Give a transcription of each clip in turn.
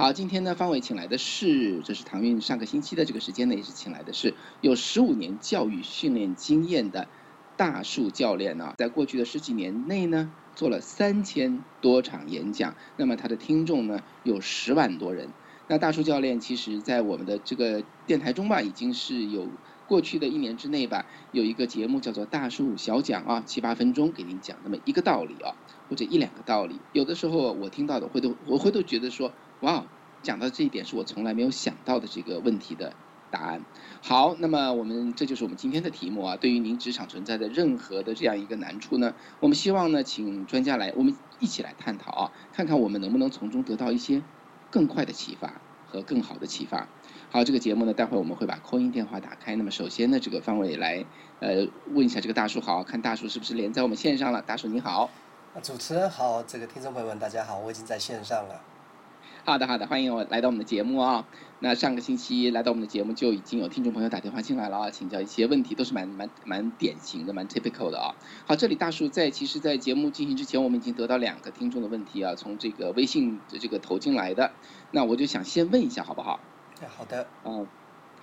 好，今天呢，方伟请来的是，这是唐韵上个星期的这个时间呢，也是请来的是有十五年教育训练经验的大树教练呢，在过去的十几年内呢，做了三千多场演讲，那么他的听众呢有十万多人。那大树教练其实在我们的这个电台中吧，已经是有过去的一年之内吧，有一个节目叫做大树小讲啊，七八分钟给您讲那么一个道理啊，或者一两个道理。有的时候我听到的，会都我会都觉得说。哇，讲到这一点是我从来没有想到的这个问题的答案。好，那么我们这就是我们今天的题目啊。对于您职场存在的任何的这样一个难处呢，我们希望呢，请专家来，我们一起来探讨啊，看看我们能不能从中得到一些更快的启发和更好的启发。好，这个节目呢，待会儿我们会把扣音电话打开。那么首先呢，这个方伟来呃问一下这个大叔好，看大叔是不是连在我们线上了？大叔你好。主持人好，这个听众朋友们大家好，我已经在线上了。好的，好的，欢迎我来到我们的节目啊。那上个星期来到我们的节目就已经有听众朋友打电话进来了啊，请教一些问题，都是蛮蛮蛮典型的，蛮 typical 的啊。好，这里大树在其实，在节目进行之前，我们已经得到两个听众的问题啊，从这个微信的这个投进来的。那我就想先问一下，好不好？好的。嗯，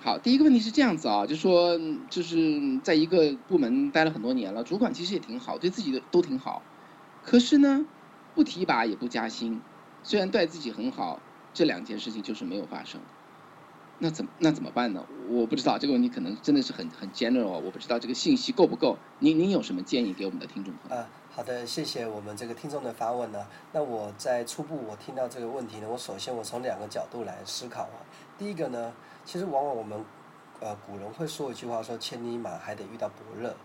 好，第一个问题是这样子啊，就说就是在一个部门待了很多年了，主管其实也挺好，对自己的都挺好，可是呢，不提拔也不加薪。虽然对自己很好，这两件事情就是没有发生，那怎那怎么办呢？我不知道这个问题可能真的是很很 general，我不知道这个信息够不够。您您有什么建议给我们的听众朋友？啊，好的，谢谢我们这个听众的发问呢。那我在初步我听到这个问题呢，我首先我从两个角度来思考啊。第一个呢，其实往往我们呃古人会说一句话说千里马还得遇到伯乐。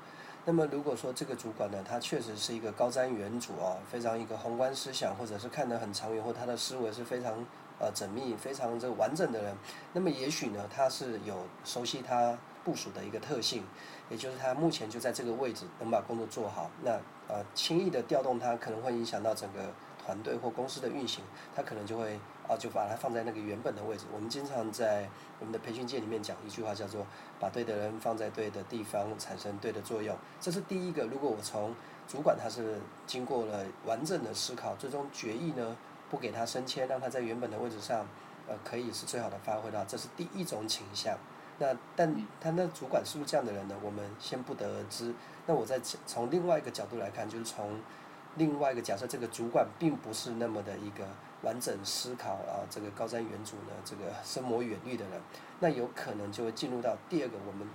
那么如果说这个主管呢，他确实是一个高瞻远瞩啊，非常一个宏观思想，或者是看得很长远，或他的思维是非常呃缜密、非常这完整的人，那么也许呢，他是有熟悉他部署的一个特性，也就是他目前就在这个位置能把工作做好，那呃轻易的调动他可能会影响到整个团队或公司的运行，他可能就会。啊，就把它放在那个原本的位置。我们经常在我们的培训界里面讲一句话，叫做“把对的人放在对的地方，产生对的作用”。这是第一个。如果我从主管他是经过了完整的思考，最终决议呢，不给他升迁，让他在原本的位置上，呃，可以是最好的发挥的话，这是第一种倾向。那但他那主管是不是这样的人呢？我们先不得而知。那我再从另外一个角度来看，就是从另外一个假设，这个主管并不是那么的一个。完整思考啊，这个高瞻远瞩的这个深谋远虑的人，那有可能就会进入到第二个我们，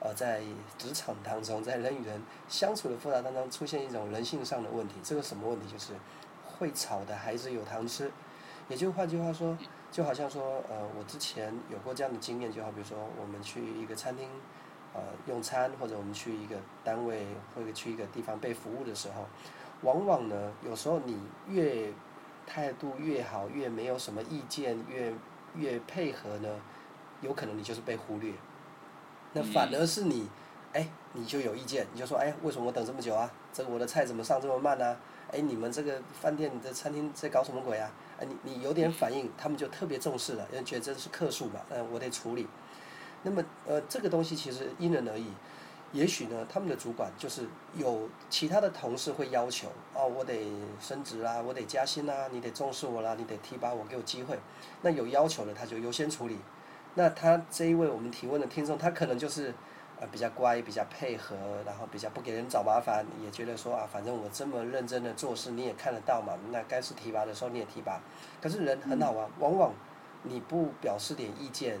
呃，在职场当中，在人与人相处的复杂当中，出现一种人性上的问题。这个什么问题？就是会吵的孩子有糖吃。也就换句话说，就好像说，呃，我之前有过这样的经验，就好比如说，我们去一个餐厅，呃，用餐，或者我们去一个单位或者去一个地方被服务的时候，往往呢，有时候你越态度越好，越没有什么意见，越越配合呢，有可能你就是被忽略。那反而是你，哎，你就有意见，你就说，哎，为什么我等这么久啊？这个我的菜怎么上这么慢呢？哎，你们这个饭店的餐厅在搞什么鬼啊？哎，你你有点反应，他们就特别重视了，因为觉得这是客诉嘛，嗯，我得处理。那么，呃，这个东西其实因人而异。也许呢，他们的主管就是有其他的同事会要求，哦，我得升职啦，我得加薪啦，你得重视我啦，你得提拔我，给我机会。那有要求的他就优先处理。那他这一位我们提问的听众，他可能就是呃比较乖，比较配合，然后比较不给人找麻烦，也觉得说啊，反正我这么认真的做事，你也看得到嘛。那该是提拔的时候你也提拔。可是人很好玩，往往你不表示点意见，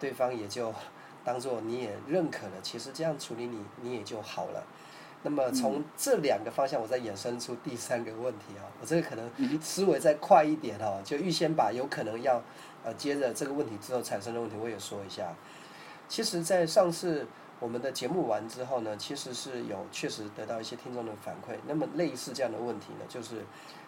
对方也就。当做你也认可了，其实这样处理你，你也就好了。那么从这两个方向，我再衍生出第三个问题啊，我这个可能思维再快一点哈，就预先把有可能要呃接着这个问题之后产生的问题，我也说一下。其实，在上次我们的节目完之后呢，其实是有确实得到一些听众的反馈。那么类似这样的问题呢，就是。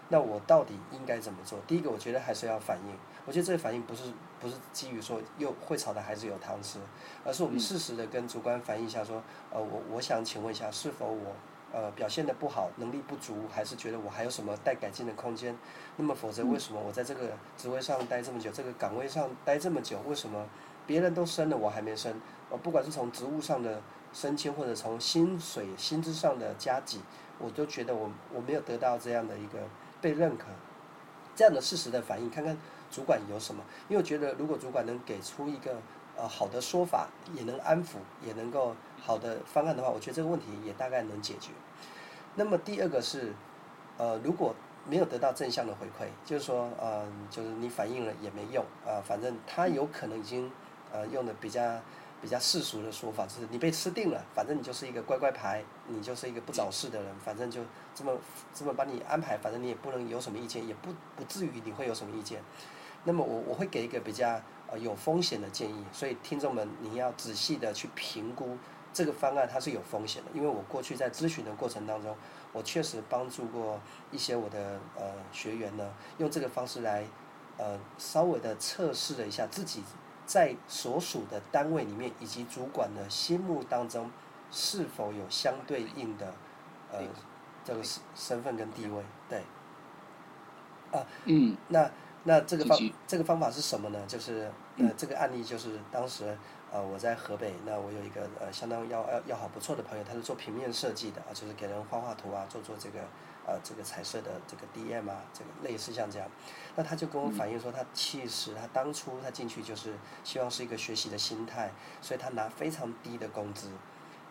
那我到底应该怎么做？第一个，我觉得还是要反应。我觉得这个反应不是不是基于说又会炒的孩子有糖吃，而是我们适时的跟主管反映一下，说，呃，我我想请问一下，是否我呃表现的不好，能力不足，还是觉得我还有什么待改进的空间？那么否则，为什么我在这个职位上待这么久，这个岗位上待这么久，为什么别人都升了，我还没升？我，不管是从职务上的升迁，或者从薪水薪资上的加给，我都觉得我我没有得到这样的一个。被认可，这样的事实的反应，看看主管有什么？因为我觉得如果主管能给出一个呃好的说法，也能安抚，也能够好的方案的话，我觉得这个问题也大概能解决。那么第二个是，呃，如果没有得到正向的回馈，就是说，呃，就是你反映了也没用啊，反正他有可能已经呃用的比较比较世俗的说法，就是你被吃定了，反正你就是一个乖乖牌，你就是一个不找事的人，反正就这么这么把你安排，反正你也不能有什么意见，也不不至于你会有什么意见。那么我我会给一个比较呃有风险的建议，所以听众们你要仔细的去评估这个方案它是有风险的，因为我过去在咨询的过程当中。我确实帮助过一些我的呃学员呢，用这个方式来呃稍微的测试了一下自己在所属的单位里面以及主管的心目当中是否有相对应的呃这个身身份跟地位，对，啊，嗯，那那这个方这个方法是什么呢？就是呃这个案例就是当时。呃，我在河北，那我有一个呃相当要要要好不错的朋友，他是做平面设计的啊，就是给人画画图啊，做做这个呃这个彩色的这个 DM 啊，这个类似像这样。那他就跟我反映说，他其实他当初他进去就是希望是一个学习的心态，所以他拿非常低的工资。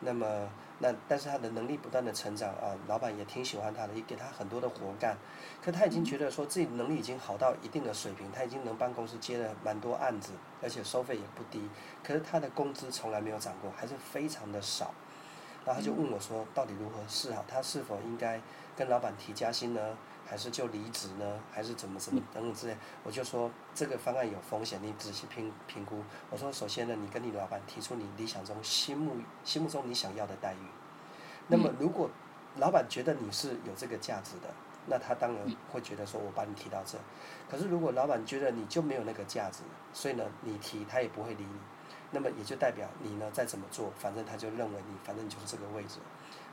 那么那但是他的能力不断的成长啊，老板也挺喜欢他的，也给他很多的活干。可他已经觉得说自己能力已经好到一定的水平，他已经能帮公司接了蛮多案子，而且收费也不低。可是他的工资从来没有涨过，还是非常的少。然后他就问我说，到底如何是好？他是否应该跟老板提加薪呢？还是就离职呢？还是怎么怎么等等之类？我就说这个方案有风险，你仔细评评估。我说首先呢，你跟你老板提出你理想中心目心目中你想要的待遇。那么如果老板觉得你是有这个价值的，那他当然会觉得说我把你提到这。可是如果老板觉得你就没有那个价值，所以呢你提他也不会理你。那么也就代表你呢再怎么做，反正他就认为你反正就是这个位置。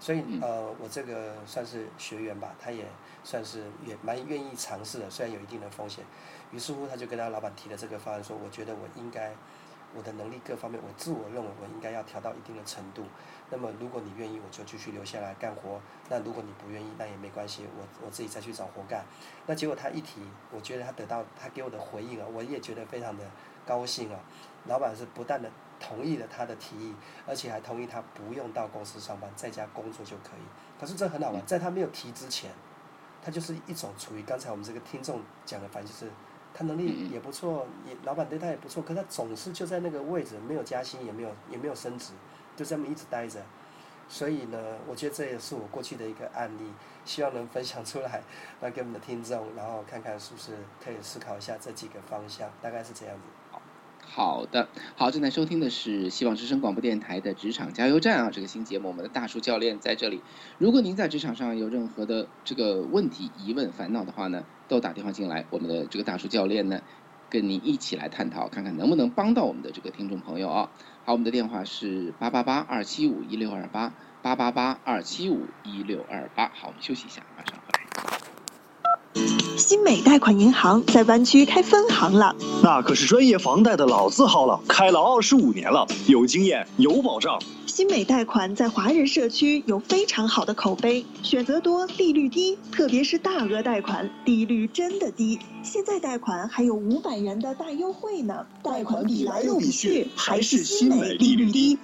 所以呃，我这个算是学员吧，他也算是也蛮愿意尝试的，虽然有一定的风险。于是乎，他就跟他老板提了这个方案，说我觉得我应该，我的能力各方面，我自我认为我应该要调到一定的程度。那么如果你愿意，我就继续留下来干活；那如果你不愿意，那也没关系，我我自己再去找活干。那结果他一提，我觉得他得到他给我的回应啊，我也觉得非常的高兴啊。老板是不但的。同意了他的提议，而且还同意他不用到公司上班，在家工作就可以。可是这很好玩，在他没有提之前，他就是一种处于刚才我们这个听众讲的，反正就是他能力也不错，也老板对他也不错，可他总是就在那个位置，没有加薪，也没有也没有升职，就这么一直待着。所以呢，我觉得这也是我过去的一个案例，希望能分享出来，来给我们的听众，然后看看是不是可以思考一下这几个方向，大概是这样子。好的，好，正在收听的是希望之声广播电台的职场加油站啊，这个新节目，我们的大树教练在这里。如果您在职场上有任何的这个问题、疑问、烦恼的话呢，都打电话进来，我们的这个大树教练呢，跟您一起来探讨，看看能不能帮到我们的这个听众朋友啊。好，我们的电话是八八八二七五一六二八八八八二七五一六二八。好，我们休息一下，马上。新美贷款银行在湾区开分行了，那可是专业房贷的老字号了，开了二十五年了，有经验，有保障。新美贷款在华人社区有非常好的口碑，选择多，利率低，特别是大额贷款，利率真的低。现在贷款还有五百元的大优惠呢，贷款比来又比去，还是新美利率低。